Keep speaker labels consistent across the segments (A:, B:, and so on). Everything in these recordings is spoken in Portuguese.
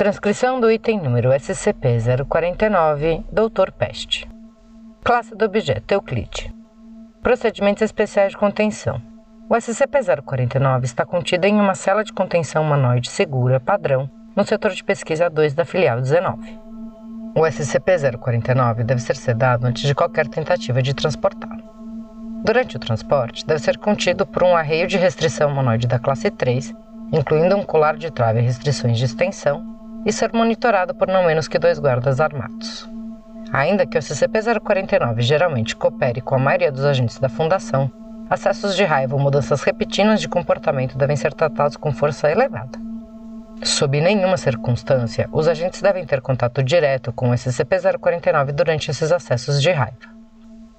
A: Transcrição do item número SCP-049, Dr. Peste. Classe do objeto Euclide. Procedimentos especiais de contenção. O SCP-049 está contido em uma cela de contenção humanoide segura padrão no setor de pesquisa 2 da filial 19. O SCP-049 deve ser sedado antes de qualquer tentativa de transportá-lo. Durante o transporte, deve ser contido por um arreio de restrição humanoide da classe 3, incluindo um colar de trave e restrições de extensão, e ser monitorado por não menos que dois guardas armados. Ainda que o SCP-049 geralmente coopere com a maioria dos agentes da Fundação, acessos de raiva ou mudanças repetidas de comportamento devem ser tratados com força elevada. Sob nenhuma circunstância, os agentes devem ter contato direto com o SCP-049 durante esses acessos de raiva.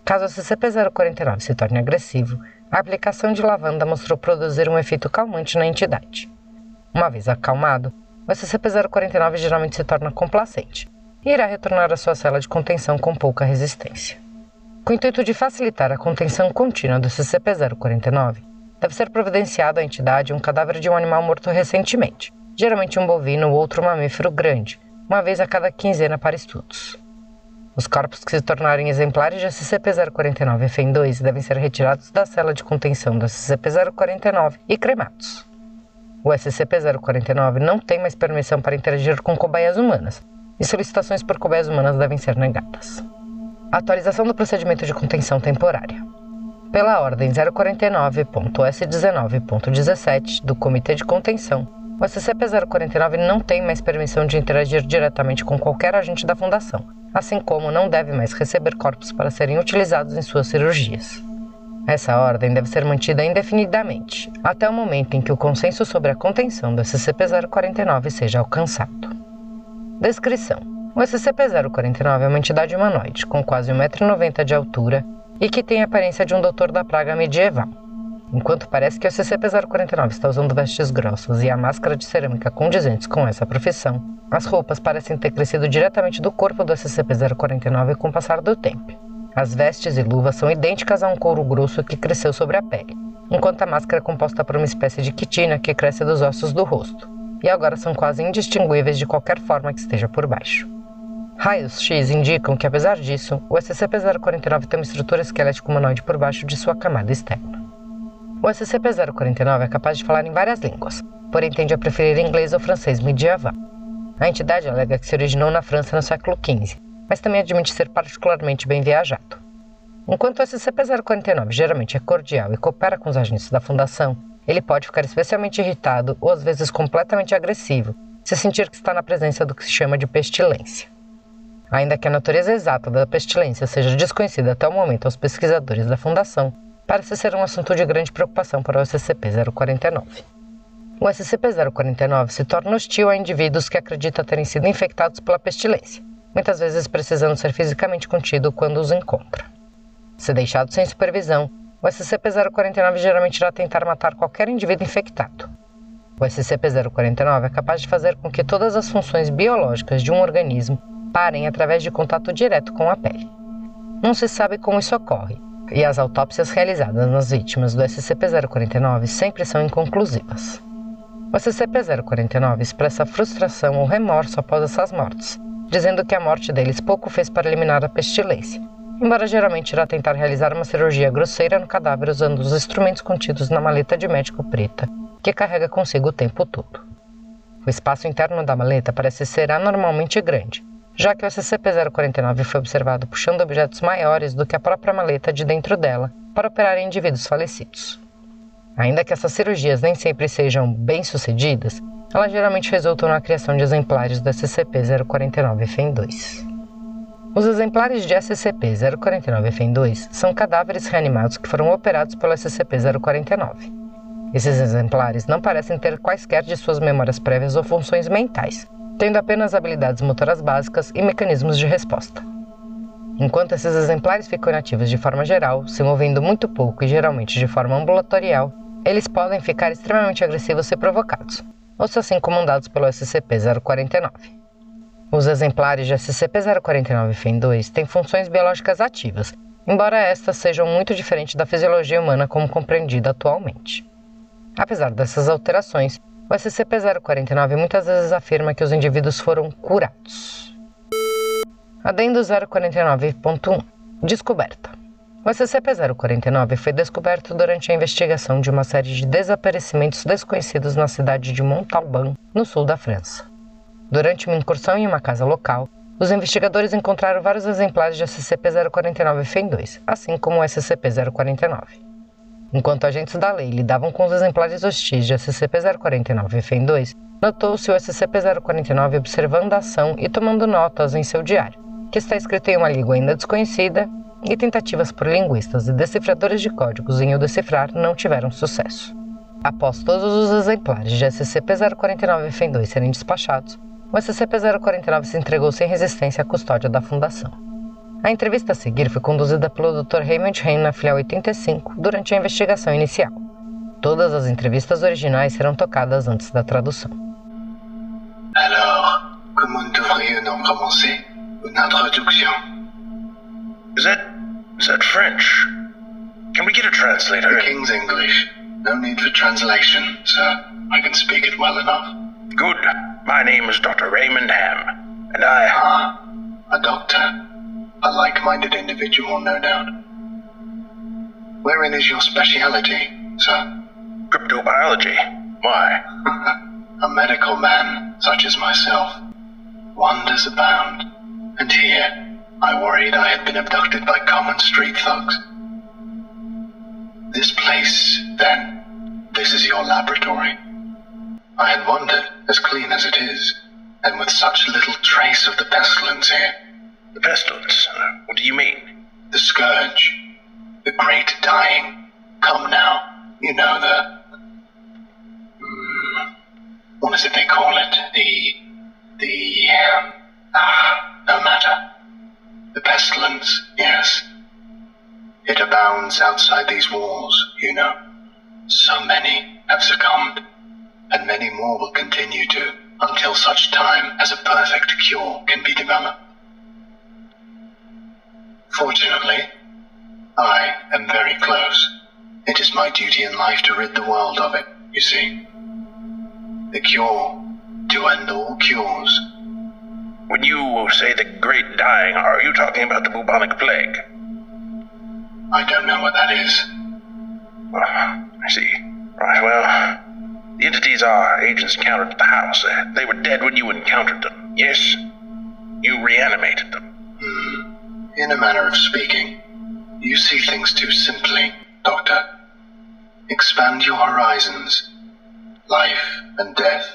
A: Caso o SCP-049 se torne agressivo, a aplicação de lavanda mostrou produzir um efeito calmante na entidade. Uma vez acalmado, o SCP-049 geralmente se torna complacente e irá retornar à sua cela de contenção com pouca resistência. Com o intuito de facilitar a contenção contínua do SCP-049, deve ser providenciado à entidade um cadáver de um animal morto recentemente, geralmente um bovino ou outro mamífero grande, uma vez a cada quinzena para estudos. Os corpos que se tornarem exemplares de SCP-049 FEM2 devem ser retirados da cela de contenção do SCP-049 e cremados. O SCP-049 não tem mais permissão para interagir com cobaias humanas, e solicitações por cobaias humanas devem ser negadas. Atualização do procedimento de contenção temporária. Pela Ordem 049.S19.17 do Comitê de Contenção, o SCP-049 não tem mais permissão de interagir diretamente com qualquer agente da Fundação, assim como não deve mais receber corpos para serem utilizados em suas cirurgias. Essa ordem deve ser mantida indefinidamente, até o momento em que o consenso sobre a contenção do SCP-049 seja alcançado. Descrição o SCP-049 é uma entidade humanoide com quase 1,90m de altura e que tem a aparência de um doutor da praga medieval. Enquanto parece que o SCP-049 está usando vestes grossas e a máscara de cerâmica condizentes com essa profissão, as roupas parecem ter crescido diretamente do corpo do SCP-049 com o passar do tempo. As vestes e luvas são idênticas a um couro grosso que cresceu sobre a pele, enquanto a máscara é composta por uma espécie de quitina que cresce dos ossos do rosto, e agora são quase indistinguíveis de qualquer forma que esteja por baixo. Raios X indicam que, apesar disso, o SCP-049 tem uma estrutura esquelética humanoide por baixo de sua camada externa. O SCP-049 é capaz de falar em várias línguas, porém tende a preferir inglês ou francês medieval. A entidade alega que se originou na França no século XV, mas também admite ser particularmente bem viajado. Enquanto o SCP-049 geralmente é cordial e coopera com os agentes da Fundação, ele pode ficar especialmente irritado ou às vezes completamente agressivo se sentir que está na presença do que se chama de pestilência. Ainda que a natureza exata da pestilência seja desconhecida até o momento aos pesquisadores da Fundação, parece ser um assunto de grande preocupação para o SCP-049. O SCP-049 se torna hostil a indivíduos que acredita terem sido infectados pela pestilência, muitas vezes precisando ser fisicamente contido quando os encontra. Se deixado sem supervisão, o SCP-049 geralmente irá tentar matar qualquer indivíduo infectado. O SCP-049 é capaz de fazer com que todas as funções biológicas de um organismo parem através de contato direto com a pele. Não se sabe como isso ocorre, e as autópsias realizadas nas vítimas do SCP-049 sempre são inconclusivas. O SCP-049 expressa frustração ou remorso após essas mortes, dizendo que a morte deles pouco fez para eliminar a pestilência, embora geralmente irá tentar realizar uma cirurgia grosseira no cadáver usando os instrumentos contidos na maleta de médico preta, que carrega consigo o tempo todo. O espaço interno da maleta parece ser anormalmente grande, já que o SCP-049 foi observado puxando objetos maiores do que a própria maleta de dentro dela para operar em indivíduos falecidos. Ainda que essas cirurgias nem sempre sejam bem-sucedidas, elas geralmente resultam na criação de exemplares do SCP-049-FEM2. Os exemplares de SCP-049-FEM2 são cadáveres reanimados que foram operados pelo SCP-049. Esses exemplares não parecem ter quaisquer de suas memórias prévias ou funções mentais, tendo apenas habilidades motoras básicas e mecanismos de resposta. Enquanto esses exemplares ficam inativos de forma geral, se movendo muito pouco e geralmente de forma ambulatorial, eles podem ficar extremamente agressivos se provocados, ou se assim comandados pelo SCP-049. Os exemplares de SCP-049 FEN-2 têm funções biológicas ativas, embora estas sejam muito diferentes da fisiologia humana como compreendida atualmente. Apesar dessas alterações, o SCP-049 muitas vezes afirma que os indivíduos foram curados. Adendo 049.1 Descoberta o SCP-049 foi descoberto durante a investigação de uma série de desaparecimentos desconhecidos na cidade de Montalban, no sul da França. Durante uma incursão em uma casa local, os investigadores encontraram vários exemplares de SCP-049 FEM-2, assim como o SCP-049. Enquanto agentes da lei lidavam com os exemplares hostis de SCP-049 FEM-2, notou-se o SCP-049 observando a ação e tomando notas em seu diário, que está escrito em uma língua ainda desconhecida e tentativas por linguistas e decifradores de códigos em o decifrar não tiveram sucesso. Após todos os exemplares de SCP-049 FEM-2 serem despachados, o SCP-049 se entregou sem resistência à custódia da Fundação. A entrevista a seguir foi conduzida pelo Dr. Raymond Hain na filial 85 durante a investigação inicial. Todas as entrevistas originais serão tocadas antes da tradução.
B: Alors, comment devrions-nous commencer une introduction
C: Is that. Is that French? Can we get a translator?
B: The King's English. No need for translation, sir. I can speak it well enough.
C: Good. My name is Dr. Raymond Ham, and I.
B: Ah, a doctor. A like minded individual, no doubt. Wherein is your speciality, sir?
C: Cryptobiology. Why?
B: a medical man, such as myself. Wonders abound. And here, I worried I had been abducted by common street thugs. This place, then, this is your laboratory. I had wondered, as clean as it is, and with such little trace of the pestilence here.
C: The pestilence? What do you mean?
B: The scourge. The great dying. Come now. You know the. Mm, what is it they call it? The. The. Ah, no matter. The pestilence, yes. It abounds outside these walls, you know. So many have succumbed, and many more will continue to until such time as a perfect cure can be developed. Fortunately, I am very close. It is my duty in life to rid the world of it, you see. The cure to end all cures
C: when you say the great dying, are you talking about the bubonic plague?
B: I don't know what that is.
C: Uh, I see. Right, well, the entities our agents encountered at the house, uh, they were dead when you encountered them, yes? You reanimated them.
B: Hmm. In a manner of speaking, you see things too simply, Doctor. Expand your horizons. Life and death,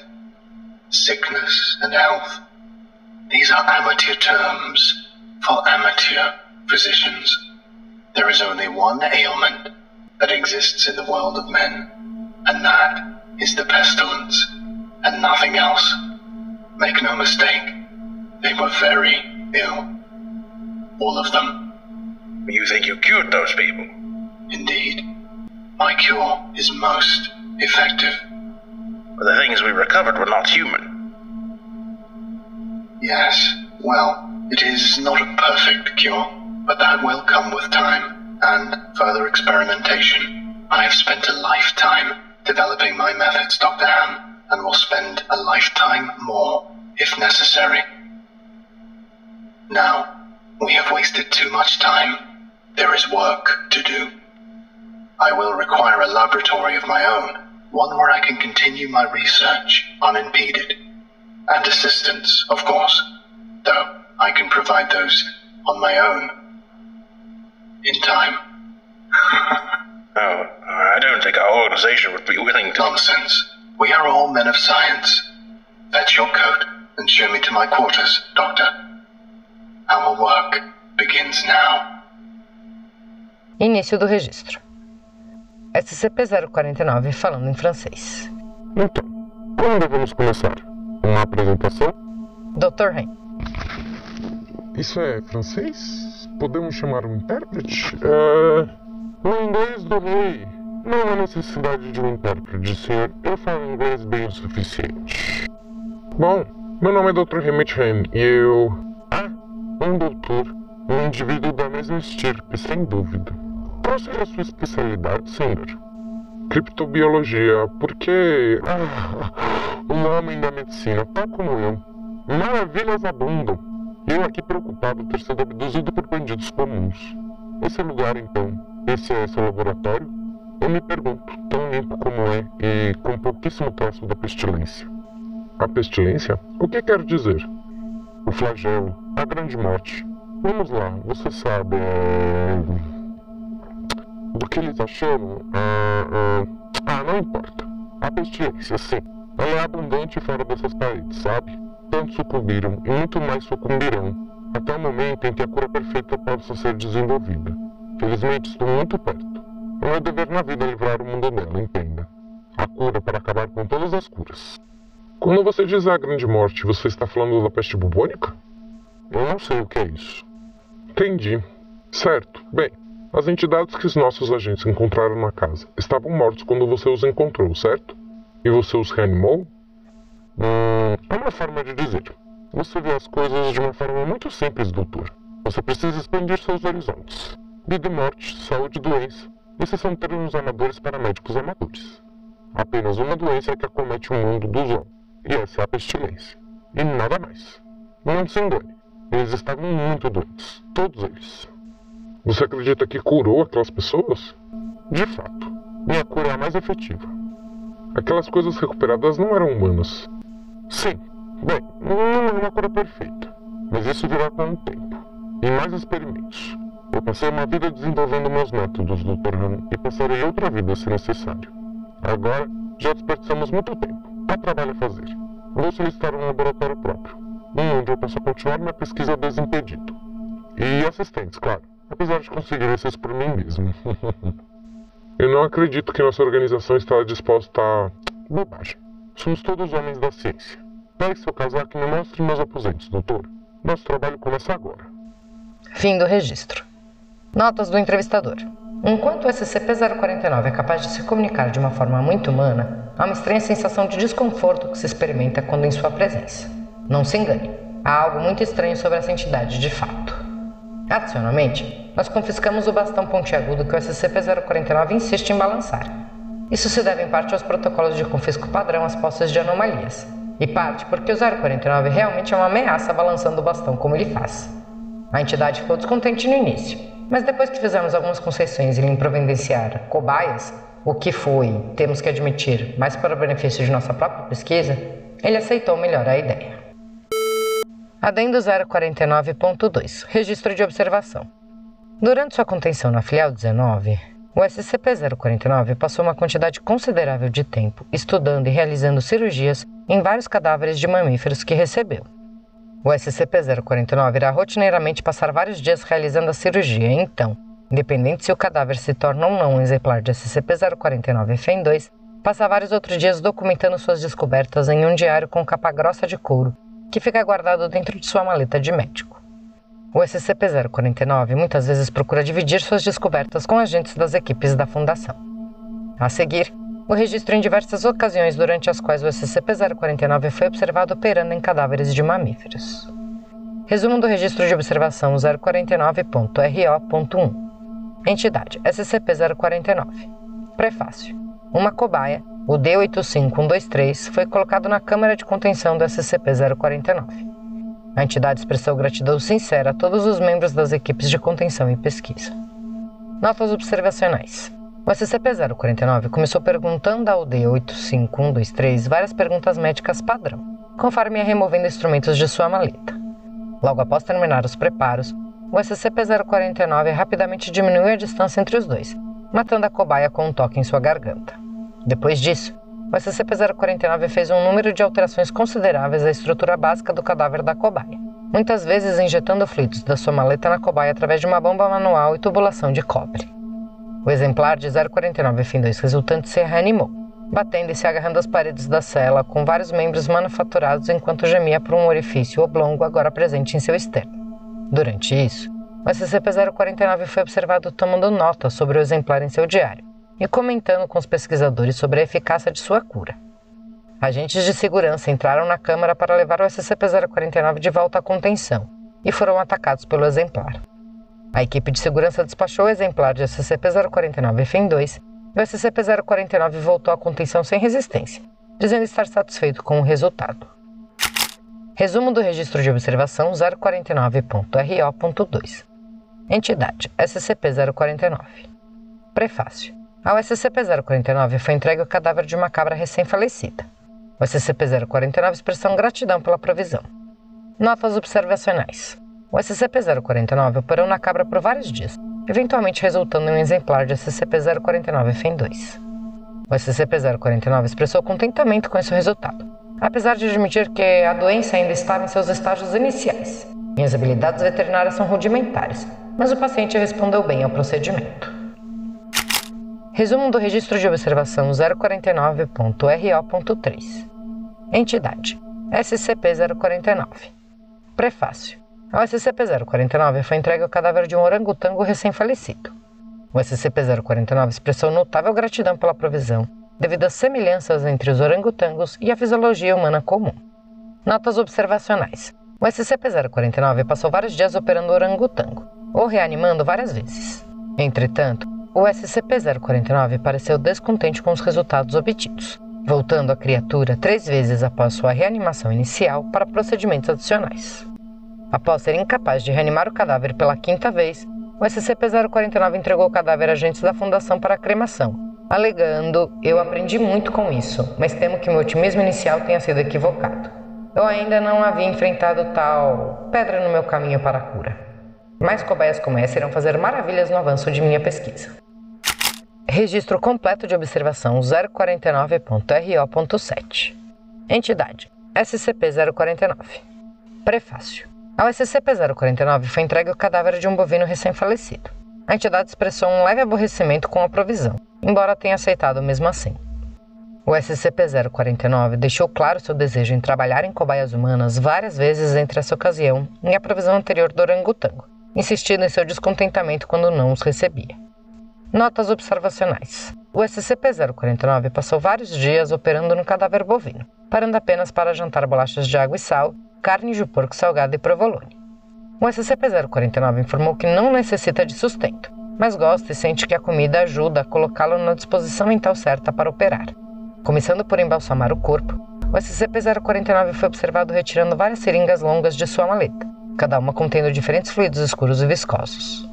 B: sickness and health. These are amateur terms for amateur physicians. There is only one ailment that exists in the world of men, and that is the pestilence, and nothing else. Make no mistake, they were very ill. All of them.
C: You think you cured those people?
B: Indeed. My cure is most effective.
C: But the things we recovered were not human.
B: Yes, well, it is not a perfect cure, but that will come with time and further experimentation. I have spent a lifetime developing my methods, Dr. Ham, and will spend a lifetime more if necessary. Now, we have wasted too much time. There is work to do. I will require a laboratory of my own, one where I can continue my research unimpeded and assistance, of course, though I can provide those on my own. In time.
C: oh, I don't think our organization would be willing to.
B: Nonsense. We are all men of science. Fetch your coat and show me to my quarters, Doctor. Our work begins now.
A: Início do registro. SCP-049 falando em francês.
D: Então, como devemos começar? Uma apresentação?
A: Dr. Ren.
D: Isso é francês? Podemos chamar um intérprete? É. O inglês do rei. Não há necessidade de um intérprete, senhor. Eu falo inglês bem o suficiente. Bom, meu nome é Dr. Remit Ren e eu. Ah, um doutor. Um indivíduo da mesma estirpe, sem dúvida. Qual seria a sua especialidade, senhor? Criptobiologia, porque. Ah, um homem da medicina, tal como eu. Maravilhas abundam. Eu aqui preocupado ter sido abduzido por bandidos comuns. Esse lugar, então, esse é seu laboratório? Eu me pergunto, tão limpo como é e com pouquíssimo traço da pestilência. A pestilência? O que quer dizer? O flagelo, a grande morte. Vamos lá, você sabe. É... Do que eles acham? Ah, ah, ah, não importa. A pestilência, sim. Ela é abundante fora dessas paredes, sabe? Tantos sucumbiram e muito mais sucumbirão, até o momento em que a cura perfeita possa ser desenvolvida. Felizmente estou muito perto. É meu dever na vida livrar o mundo dela, entenda. A cura para acabar com todas as curas. Quando você diz a grande morte, você está falando da peste bubônica? Eu não sei o que é isso. Entendi. Certo. Bem, as entidades que os nossos agentes encontraram na casa estavam mortos quando você os encontrou, certo? E você os reanimou? Hum, é uma forma de dizer. Você vê as coisas de uma forma muito simples, doutor. Você precisa expandir seus horizontes. Vida e morte, saúde e doença. Esses são termos amadores para médicos amadores. Apenas uma doença é que acomete o mundo dos homens, e essa é a pestilência. E nada mais. Não se engane, eles estavam muito doentes, todos eles. Você acredita que curou aquelas pessoas? De fato, minha cura é a mais efetiva. Aquelas coisas recuperadas não eram humanas, Sim. Bem, não é uma cura perfeita, mas isso virá com o tempo. E mais experimentos. Eu passei uma vida desenvolvendo meus métodos, Dr. Han, e passarei outra vida se necessário. Agora, já desperdiçamos muito tempo. Há trabalho a fazer. Vou solicitar um laboratório próprio, um onde eu possa continuar minha pesquisa desimpedido. E assistentes, claro, apesar de conseguir esses por mim mesmo. eu não acredito que nossa organização está disposta a. bobagem. Somos todos homens da ciência. Pegue seu casaco e me mostre meus aposentos, doutor. Nosso trabalho começa agora.
A: Fim do registro. Notas do entrevistador. Enquanto o SCP-049 é capaz de se comunicar de uma forma muito humana, há uma estranha sensação de desconforto que se experimenta quando em sua presença. Não se engane, há algo muito estranho sobre essa entidade de fato. Adicionalmente, nós confiscamos o bastão pontiagudo que o SCP-049 insiste em balançar, isso se deve em parte aos protocolos de confisco padrão às posses de anomalias, e parte porque o 049 realmente é uma ameaça balançando o bastão como ele faz. A entidade ficou descontente no início, mas depois que fizemos algumas concessões e lhe providenciar cobaias, o que foi, temos que admitir, mais para o benefício de nossa própria pesquisa, ele aceitou melhor a ideia. Adendo 049.2 Registro de observação. Durante sua contenção na filial 19, o SCP-049 passou uma quantidade considerável de tempo estudando e realizando cirurgias em vários cadáveres de mamíferos que recebeu. O SCP-049 irá rotineiramente passar vários dias realizando a cirurgia, então, independente se o cadáver se torna ou não um exemplar de SCP-049-FEM2, passa vários outros dias documentando suas descobertas em um diário com capa grossa de couro, que fica guardado dentro de sua maleta de médico. O SCP-049 muitas vezes procura dividir suas descobertas com agentes das equipes da Fundação. A seguir, o registro em diversas ocasiões durante as quais o SCP-049 foi observado operando em cadáveres de mamíferos. Resumo do registro de observação 049.RO.1 Entidade SCP-049 Prefácio Uma cobaia, o D85123, foi colocado na câmara de contenção do SCP-049. A entidade expressou gratidão sincera a todos os membros das equipes de contenção e pesquisa. Notas observacionais. O SCP-049 começou perguntando ao D85123 várias perguntas médicas padrão, conforme ia removendo instrumentos de sua maleta. Logo após terminar os preparos, o SCP-049 rapidamente diminuiu a distância entre os dois, matando a cobaia com um toque em sua garganta. Depois disso, o SCP-049 fez um número de alterações consideráveis à estrutura básica do cadáver da cobaia, muitas vezes injetando fluidos da sua maleta na cobaia através de uma bomba manual e tubulação de cobre. O exemplar de 049 fim 2 resultante se reanimou, batendo e se agarrando às paredes da cela com vários membros manufaturados enquanto gemia por um orifício oblongo agora presente em seu externo. Durante isso, o SCP-049 foi observado tomando nota sobre o exemplar em seu diário e comentando com os pesquisadores sobre a eficácia de sua cura. Agentes de segurança entraram na câmara para levar o SCP-049 de volta à contenção e foram atacados pelo exemplar. A equipe de segurança despachou o exemplar de SCP-049 FEM-2 e o SCP-049 voltou à contenção sem resistência, dizendo estar satisfeito com o resultado. Resumo do registro de observação 049.RO.2 Entidade SCP-049 Prefácio Ao SCP-049 foi entregue o cadáver de uma cabra recém-falecida. O SCP-049 expressão gratidão pela provisão. Notas observacionais. O SCP-049 operou na cabra por vários dias, eventualmente resultando em um exemplar de SCP-049 FEM-2. O SCP-049 expressou contentamento com esse resultado, apesar de admitir que a doença ainda estava em seus estágios iniciais. Minhas habilidades veterinárias são rudimentares, mas o paciente respondeu bem ao procedimento. Resumo do registro de observação 049.RO.3 Entidade SCP-049 Prefácio Ao SCP-049 foi entregue o cadáver de um orangotango recém-falecido. O SCP-049 expressou notável gratidão pela provisão, devido às semelhanças entre os orangotangos e a fisiologia humana comum. Notas observacionais. O SCP-049 passou vários dias operando o orangotango, ou reanimando várias vezes. Entretanto, o SCP-049 pareceu descontente com os resultados obtidos, voltando a criatura três vezes após sua reanimação inicial para procedimentos adicionais. Após ser incapaz de reanimar o cadáver pela quinta vez, o SCP-049 entregou o cadáver a agentes da Fundação para a cremação, alegando: Eu aprendi muito com isso, mas temo que meu otimismo inicial tenha sido equivocado. Eu ainda não havia enfrentado tal pedra no meu caminho para a cura. Mais cobaias como essa irão fazer maravilhas no avanço de minha pesquisa. Registro completo de observação 049.RO.7 Entidade SCP-049 Prefácio Ao SCP-049 foi entregue o cadáver de um bovino recém-falecido. A entidade expressou um leve aborrecimento com a provisão, embora tenha aceitado mesmo assim. O SCP-049 deixou claro seu desejo em trabalhar em cobaias humanas várias vezes entre essa ocasião e a provisão anterior do orangotango, insistindo em seu descontentamento quando não os recebia. Notas observacionais. O SCP-049 passou vários dias operando no cadáver bovino, parando apenas para jantar bolachas de água e sal, carne de porco salgada e provolone. O SCP-049 informou que não necessita de sustento, mas gosta e sente que a comida ajuda a colocá-lo na disposição mental certa para operar. Começando por embalsamar o corpo, o SCP-049 foi observado retirando várias seringas longas de sua maleta, cada uma contendo diferentes fluidos escuros e viscosos.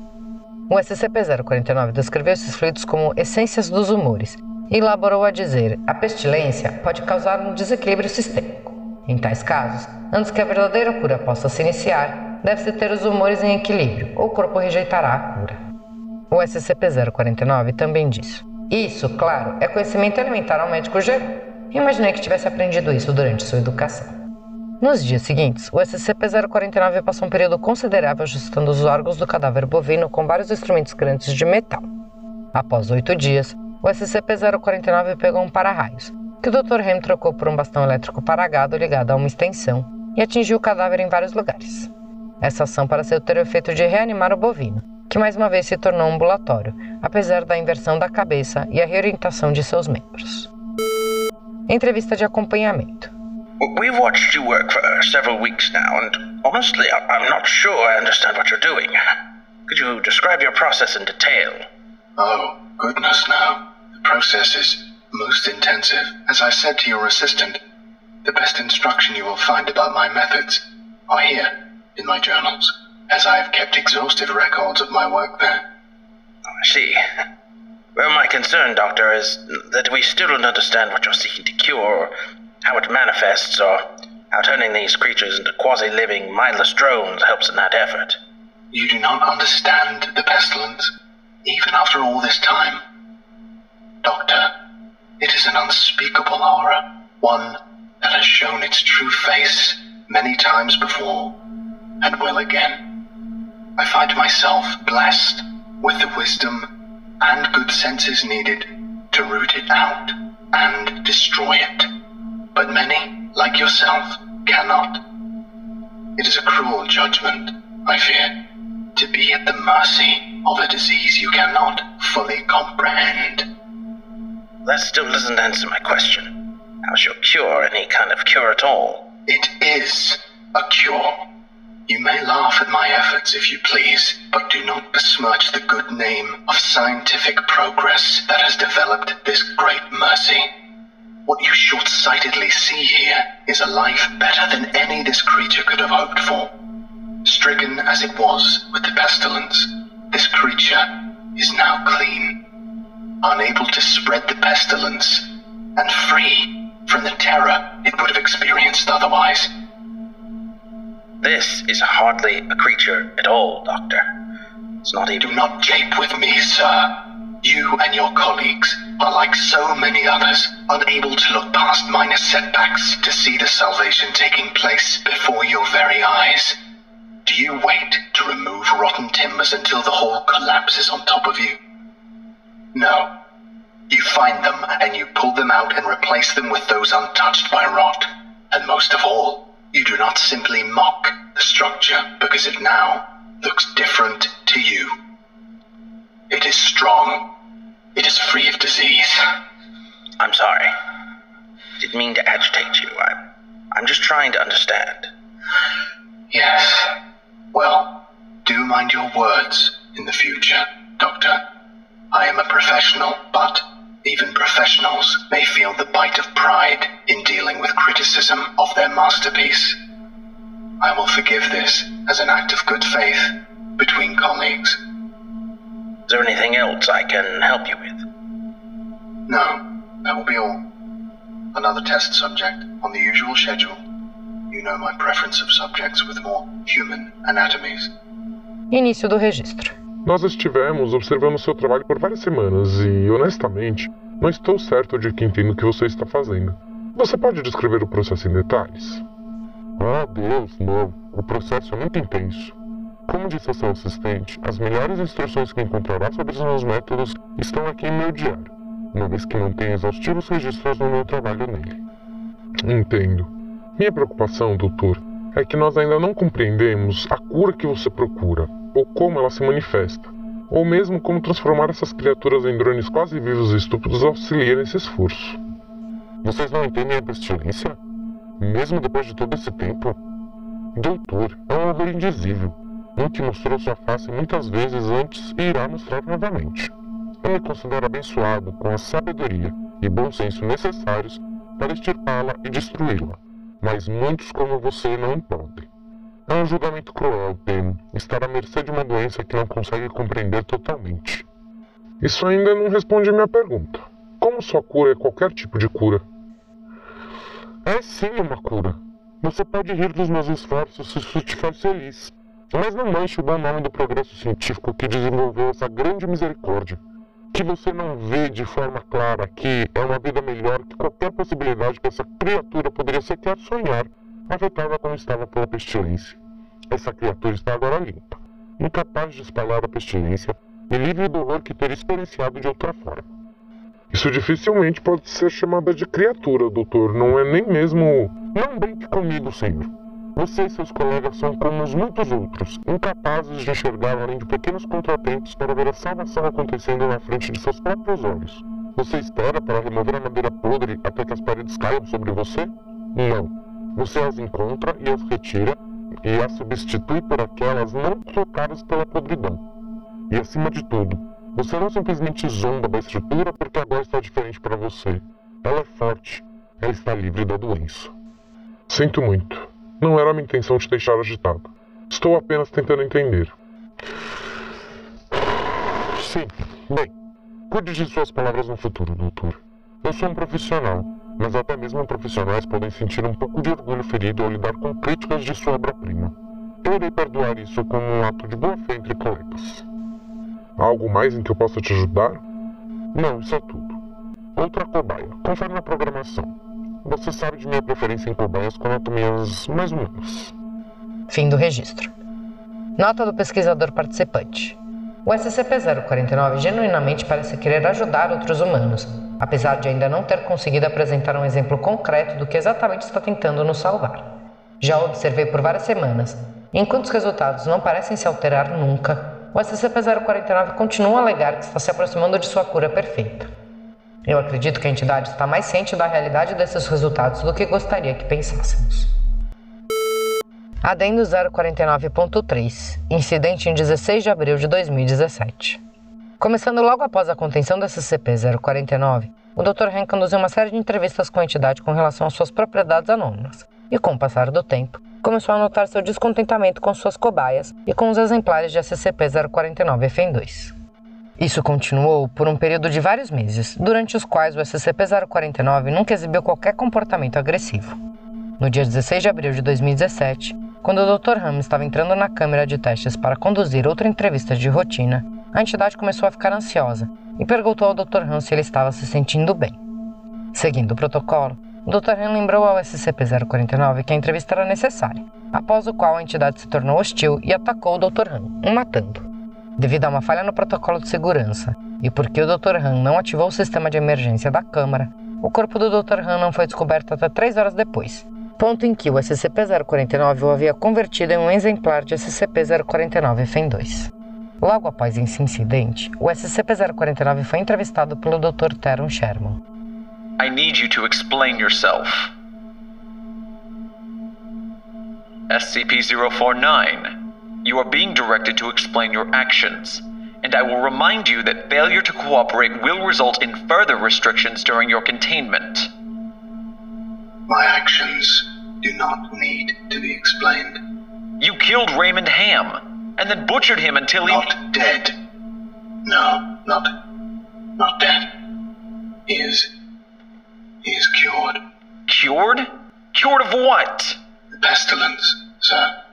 A: O SCP-049 descreveu esses fluidos como essências dos humores e elaborou a dizer: a pestilência pode causar um desequilíbrio sistêmico. Em tais casos, antes que a verdadeira cura possa se iniciar, deve-se ter os humores em equilíbrio ou o corpo rejeitará a cura. O SCP-049 também disse: Isso, claro, é conhecimento elementar ao médico geral. Imaginei que tivesse aprendido isso durante sua educação. Nos dias seguintes, o SCP-049 passou um período considerável ajustando os órgãos do cadáver bovino com vários instrumentos grandes de metal. Após oito dias, o SCP-049 pegou um para-raios, que o Dr. Ham trocou por um bastão elétrico paragado ligado a uma extensão, e atingiu o cadáver em vários lugares. Essa ação pareceu ter o efeito de reanimar o bovino, que mais uma vez se tornou ambulatório, apesar da inversão da cabeça e a reorientação de seus membros. Entrevista de acompanhamento.
C: We've watched you work for uh, several weeks now, and honestly, I'm not sure I understand what you're doing. Could you describe your process in detail?
B: Oh, goodness, no. The process is most intensive. As I said to your assistant, the best instruction you will find about my methods are here, in my journals, as I have kept exhaustive records of my work there.
C: I see. Well, my concern, Doctor, is that we still don't understand what you're seeking to cure, how it manifests, or how turning these creatures into quasi living, mindless drones helps in that effort.
B: You do not understand the pestilence, even after all this time. Doctor, it is an unspeakable horror, one that has shown its true face many times before, and will again. I find myself blessed with the wisdom and good senses needed to root it out and destroy it. But many, like yourself, cannot. It is a cruel judgment, I fear, to be at the mercy of a disease you cannot fully comprehend.
C: That still doesn't answer my question. How's your cure any kind of cure at all?
B: It is a cure. You may laugh at my efforts if you please, but do not besmirch the good name of scientific progress that has developed this great mercy. What you short sightedly see here is a life better than any this creature could have hoped for. Stricken as it was with the pestilence, this creature is now clean, unable to spread the pestilence, and free from the terror it would have experienced otherwise.
C: This is hardly a creature at all, Doctor. It's not even.
B: Do not jape with me, sir. You and your colleagues are like so many others, unable to look past minor setbacks to see the salvation taking place before your very eyes. Do you wait to remove rotten timbers until the whole collapses on top of you? No. You find them and you pull them out and replace them with those untouched by rot. And most of all, you do not simply mock the structure because it now looks different strong. It is free of disease.
C: I'm sorry. Didn't mean to agitate you. I'm, I'm just trying to understand.
B: Yes. Well, do mind your words in the future, Doctor. I am a professional, but even professionals may feel the bite of pride in dealing with criticism of their masterpiece. I will forgive this as an act of good faith between colleagues.
C: Is there anything else I can help you with?
B: No, that will be all. Another test subject on the usual schedule. You know my preference of subjects with more human anatomies.
A: Início do registro.
D: Nós estivemos observando seu trabalho por várias semanas e, honestamente, não estou certo de que entendo o que você está fazendo. Você pode descrever o processo em detalhes? Ah, Deus, não. O processo é muito intenso. Como disse seu assistente, as melhores instruções que encontrará sobre os meus métodos estão aqui em meu diário, uma vez que não tenho exaustivos registros no meu trabalho nele. Entendo. Minha preocupação, doutor, é que nós ainda não compreendemos a cura que você procura, ou como ela se manifesta, ou mesmo como transformar essas criaturas em drones quase vivos e estúpidos auxilia nesse esforço. Vocês não entendem a pestilência? Mesmo depois de todo esse tempo? Doutor, é um horror indizível, um que mostrou sua face muitas vezes antes e irá mostrar novamente. Eu me considero abençoado com a sabedoria e bom senso necessários para extirpá-la e destruí-la, mas muitos como você não podem. É um julgamento cruel, temo, estar à mercê de uma doença que não consegue compreender totalmente. Isso ainda não responde minha pergunta. Como sua cura é qualquer tipo de cura? É sim uma cura. Você pode rir dos meus esforços se isso te faz feliz. Mas não manche o bom nome do progresso científico que desenvolveu essa grande misericórdia. Que você não vê de forma clara que é uma vida melhor que qualquer possibilidade que essa criatura poderia sequer sonhar, afetada como estava pela pestilência. Essa criatura está agora limpa, incapaz de espalhar a pestilência e livre do horror que teria experienciado de outra forma. Isso dificilmente pode ser chamada de criatura, doutor. Não é nem mesmo. Não brinque comigo, senhor. Você e seus colegas são como os muitos outros, incapazes de enxergar além de pequenos contratempos para ver a salvação acontecendo na frente de seus próprios olhos. Você espera para remover a madeira podre até que as paredes caiam sobre você? Não. Você as encontra e as retira e as substitui por aquelas não trocadas pela podridão. E acima de tudo, você não simplesmente zomba da estrutura porque agora está diferente para você. Ela é forte. Ela está livre da doença. Sinto muito. Não era a minha intenção te deixar agitado. Estou apenas tentando entender. Sim, bem. Cuide de suas palavras no futuro, doutor. Eu sou um profissional, mas até mesmo profissionais podem sentir um pouco de orgulho ferido ao lidar com críticas de sua obra-prima. Eu irei perdoar isso como um ato de boa fé entre colegas. Há algo mais em que eu possa te ajudar? Não, isso é tudo. Outra cobaia. Confere na programação. Você sabe de minha preferência em cobaias com anatomias mais humanas.
A: Fim do registro. Nota do pesquisador participante. O SCP-049 genuinamente parece querer ajudar outros humanos, apesar de ainda não ter conseguido apresentar um exemplo concreto do que exatamente está tentando nos salvar. Já observei por várias semanas, e enquanto os resultados não parecem se alterar nunca, o SCP-049 continua a alegar que está se aproximando de sua cura perfeita. Eu acredito que a entidade está mais ciente da realidade desses resultados do que gostaria que pensássemos. Adendo 049.3 Incidente em 16 de abril de 2017 Começando logo após a contenção do SCP-049, o Dr. Han conduziu uma série de entrevistas com a entidade com relação às suas propriedades anônimas, e com o passar do tempo, começou a notar seu descontentamento com suas cobaias e com os exemplares de SCP-049 FN2. Isso continuou por um período de vários meses, durante os quais o SCP-049 nunca exibiu qualquer comportamento agressivo. No dia 16 de abril de 2017, quando o Dr. Ham estava entrando na câmera de testes para conduzir outra entrevista de rotina, a entidade começou a ficar ansiosa e perguntou ao Dr. Han se ele estava se sentindo bem. Seguindo o protocolo, o Dr. Han lembrou ao SCP-049 que a entrevista era necessária, após o qual a entidade se tornou hostil e atacou o Dr. Han, o matando. Devido a uma falha no protocolo de segurança e porque o Dr. Han não ativou o sistema de emergência da câmara, o corpo do Dr. Han não foi descoberto até três horas depois, ponto em que o SCP-049 o havia convertido em um exemplar de SCP-049-FEN2. Logo após esse incidente, o SCP-049 foi entrevistado pelo Dr. Teron Sherman.
E: I need you to explain yourself. SCP-049, you are being directed to explain your actions, and I will remind you that failure to cooperate will result in further restrictions during your containment.
B: My actions do not need to be explained.
E: You killed Raymond Ham, and then butchered him until he.
B: Not dead. No, not. not dead. He is. he is cured.
E: Cured? Cured of what?
B: The pestilence, sir.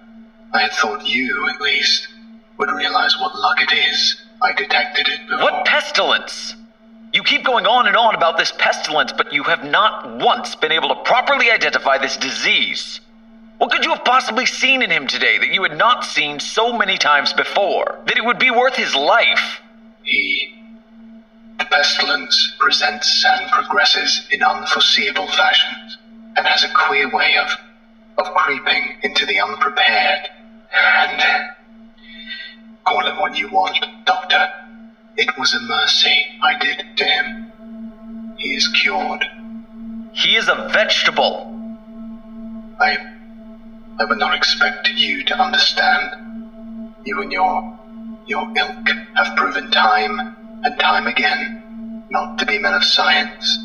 B: I had thought you, at least, would realize what luck it is. I detected it before.
E: What pestilence? You keep going on and on about this pestilence, but you have not once been able to properly identify this disease. What could you have possibly seen in him today that you had not seen so many times before? That it would be worth his life?
B: He. The pestilence presents and progresses in unforeseeable fashions, and has a queer way of. of creeping into the unprepared. And. Call it what you want, Doctor. It was a mercy I did to him. He is cured.
E: He is a vegetable.
B: I I would not expect you to understand. You and your your ilk have proven time and time again not to be men of science,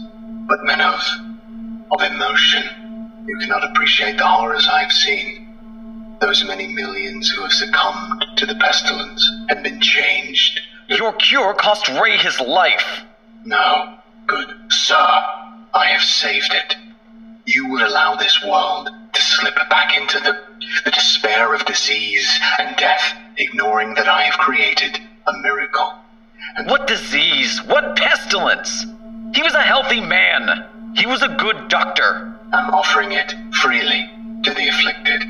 B: but men of of emotion. You cannot appreciate the horrors I have seen. Those many millions who have succumbed to the pestilence and been changed.
E: Your cure cost Ray his life.
B: No, good sir. I have saved it. You would allow this world to slip back into the, the despair of disease and death, ignoring that I have created a miracle.
E: And what disease? What pestilence? He was a healthy man. He was a good doctor.
B: I'm offering it freely to the afflicted.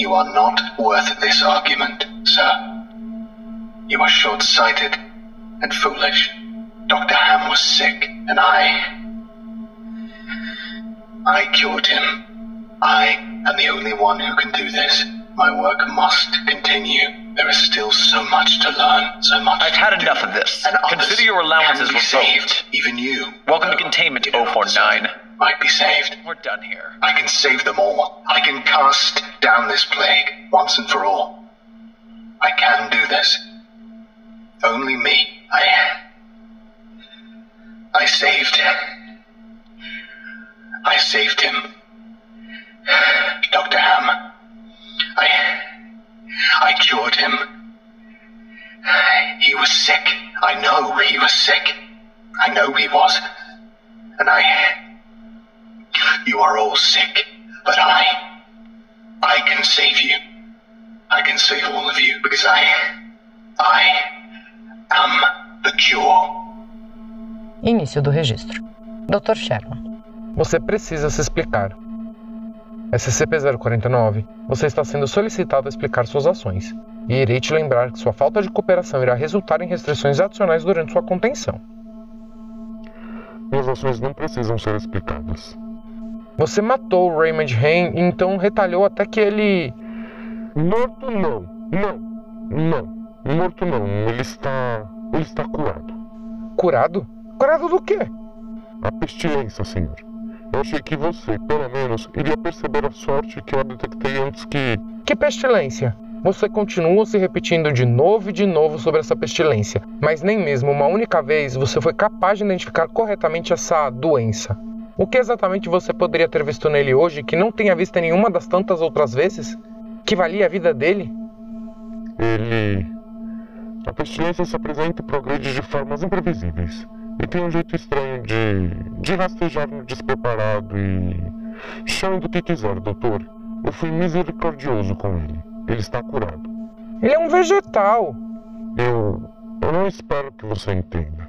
B: You are not worth this argument, sir. You are short sighted and foolish. Dr. Ham was sick, and I. I cured him. I am the only one who can do this. My work must continue. There is still so much to learn, so much.
E: I've had enough of this. And Consider your allowances revoked.
B: Saved, even you.
E: Welcome to containment,
B: you know,
E: 049.
B: Might be saved.
E: We're done here.
B: I can save them all. I can cast down this plague once and for all. I can do this. Only me. I. I saved. I saved him. Dr. Ham. I. I cured him. He was sick. I know he was sick. I know he was. And I. You are all sick, but I. I can save you. I can save all of you because I. I am the cure.
A: Início do registro. Dr. Sherman.
D: Você precisa se explicar. SCP-049, você está sendo solicitado a explicar suas ações, e irei te lembrar que sua falta de cooperação irá resultar em restrições adicionais durante sua contenção. Minhas ações não precisam ser explicadas. Você matou Raymond Hain e então retalhou até que ele. Morto não. Não. Não. Morto não. Ele está. Ele está curado. Curado? Curado do quê? A pestilência, senhor. Eu achei que você, pelo menos, iria perceber a sorte que eu detectei antes que. Que pestilência? Você continua se repetindo de novo e de novo sobre essa pestilência, mas nem mesmo uma única vez você foi capaz de identificar corretamente essa doença. O que exatamente você poderia ter visto nele hoje que não tenha visto nenhuma das tantas outras vezes? Que valia a vida dele? Ele. A pestilência se apresenta e progride de formas imprevisíveis. E tem um jeito estranho de. de rastejar no despreparado e. Chame do que quiser, doutor. Eu fui misericordioso com ele. Ele está curado. Ele é um vegetal. Eu. Eu não espero que você entenda.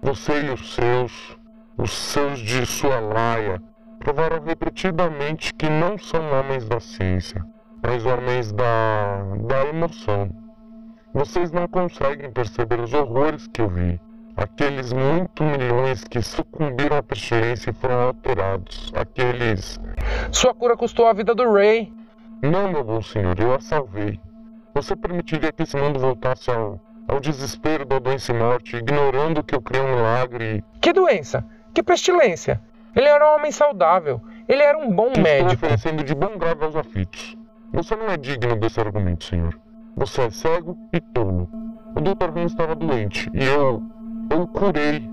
D: Você e os seus os seus de sua laia provaram repetidamente que não são homens da ciência, mas homens da, da emoção. Vocês não conseguem perceber os horrores que eu vi. Aqueles muito milhões que sucumbiram à pestilência e foram alterados. Aqueles. Sua cura custou a vida do Ray. Não, meu bom senhor, eu a salvei. Você permitiria que esse mundo voltasse ao, ao desespero da doença e morte, ignorando que eu criei um milagre? Que doença? Que pestilência! Ele era um homem saudável. Ele era um bom que médico. Estou oferecendo de bom grado aos aflitos. Você não é digno desse argumento, senhor. Você é cego e tolo. O Dr. Van estava doente e eu. Eu o curei.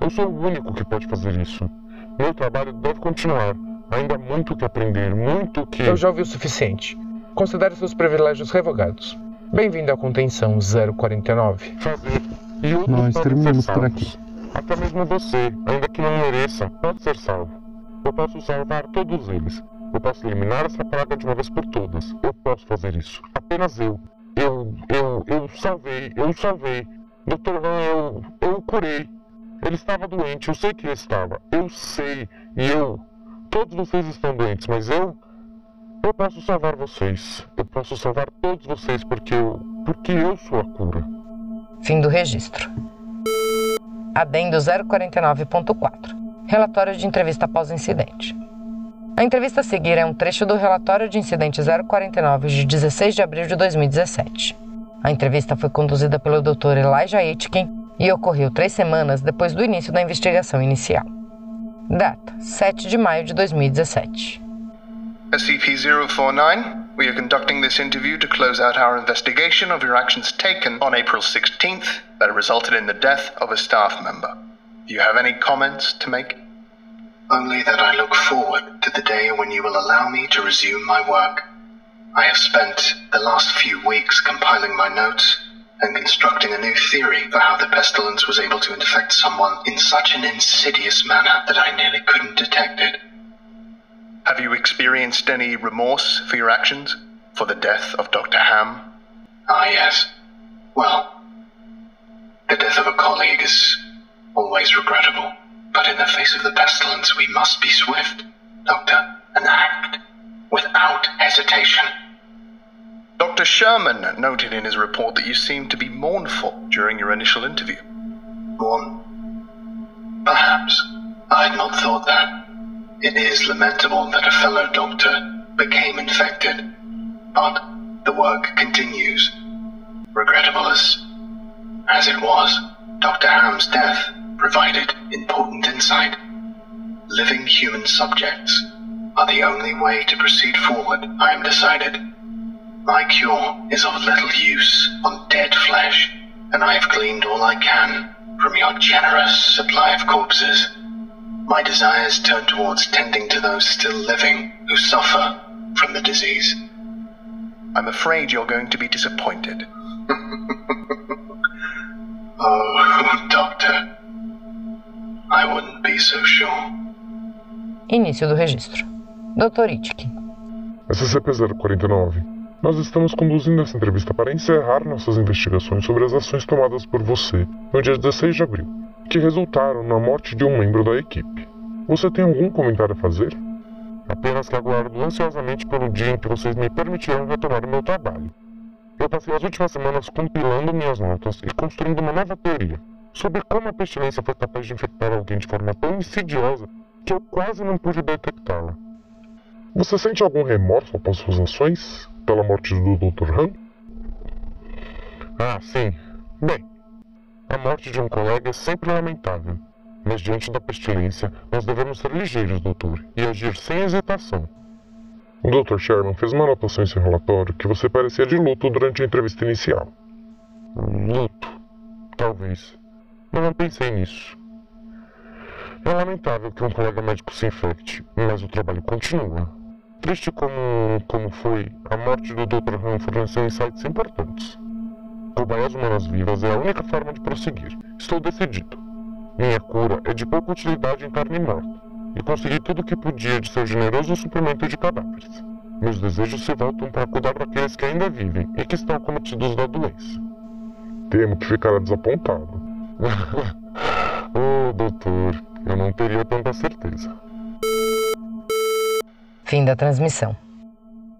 D: Eu sou o único que pode fazer isso. Meu trabalho deve continuar. Ainda há muito que aprender, muito que. Eu já ouvi o suficiente. Considere seus privilégios revogados. Bem-vindo à contenção 049. Fazer. E
F: Nós terminamos por aqui.
D: Até mesmo você, ainda que não mereça, pode ser salvo. Eu posso salvar todos eles. Eu posso eliminar essa praga de uma vez por todas. Eu posso fazer isso. Apenas eu. Eu, eu, eu salvei, eu salvei. Dr. Van, eu, eu curei. Ele estava doente, eu sei que ele estava. Eu sei. E eu. Todos vocês estão doentes, mas eu. Eu posso salvar vocês. Eu posso salvar todos vocês porque eu. Porque eu sou a cura.
A: Fim do registro. Adendo 049.4 Relatório de entrevista após incidente. A entrevista a seguir é um trecho do relatório de incidente 049 de 16 de abril de 2017. A entrevista foi conduzida pelo Dr. Elijah Aitken e ocorreu três semanas depois do início da investigação inicial. Data: 7 de maio de 2017.
B: SCP-049, we are conducting this interview to close out our investigation of your actions taken on April 16th that resulted in the death of a staff member. Do you have any comments to make? Only that I look forward to the day when you will allow me to resume my work. I have spent the last few weeks compiling my notes and constructing a new theory for how the pestilence was able to infect someone in such an insidious manner that I nearly couldn't detect it. Have you experienced any remorse for your actions? For the death of Dr. Ham? Ah, yes. Well, the death of a colleague is always regrettable, but in the face of the pestilence, we must be swift, Doctor, and act without hesitation. Dr. Sherman noted in his report that you seemed to be mournful during your initial interview. Mourn? Perhaps. I had not thought that. It is lamentable that a fellow doctor became infected, but the work continues. Regrettable as as it was, Dr. Ham's death provided important insight. Living human subjects are the only way to proceed forward, I am decided. My cure is of little use on dead flesh, and I have gleaned all I can from your generous supply of corpses. My desires turn towards tending to those still living who suffer from the disease. I'm afraid you're going to be disappointed. Oh, Doctor. I wouldn't be so sure.
A: Início do registro. Dr. Itkin.
D: SCP-049. Nós estamos conduzindo essa entrevista para encerrar nossas investigações sobre as ações tomadas por você no dia 16 de abril, que resultaram na morte de um membro da equipe. Você tem algum comentário a fazer? Apenas que aguardo ansiosamente pelo dia em que vocês me permitirão retomar o meu trabalho. Eu passei as últimas semanas compilando minhas notas e construindo uma nova teoria sobre como a pestilência foi capaz de infectar alguém de forma tão insidiosa que eu quase não pude detectá-la. Você sente algum remorso após suas ações? Pela morte do Dr. Han? Ah, sim. Bem, a morte de um colega é sempre lamentável, mas diante da pestilência, nós devemos ser ligeiros, doutor, e agir sem hesitação. O Dr. Sherman fez uma anotação em seu relatório que você parecia de luto durante a entrevista inicial. Luto? Talvez. Mas não pensei nisso. É lamentável que um colega médico se infecte, mas o trabalho continua. Triste como, como foi, a morte do Dr. Han forneceu insights importantes. Cobaias humanas vivas é a única forma de prosseguir. Estou decidido. Minha cura é de pouca utilidade em carne morta e consegui tudo o que podia de seu generoso suplemento de cadáveres. Meus desejos se voltam para cuidar daqueles que ainda vivem e que estão cometidos da doença. Temo que ficará desapontado. oh, doutor, eu não teria tanta certeza.
A: Fim da transmissão.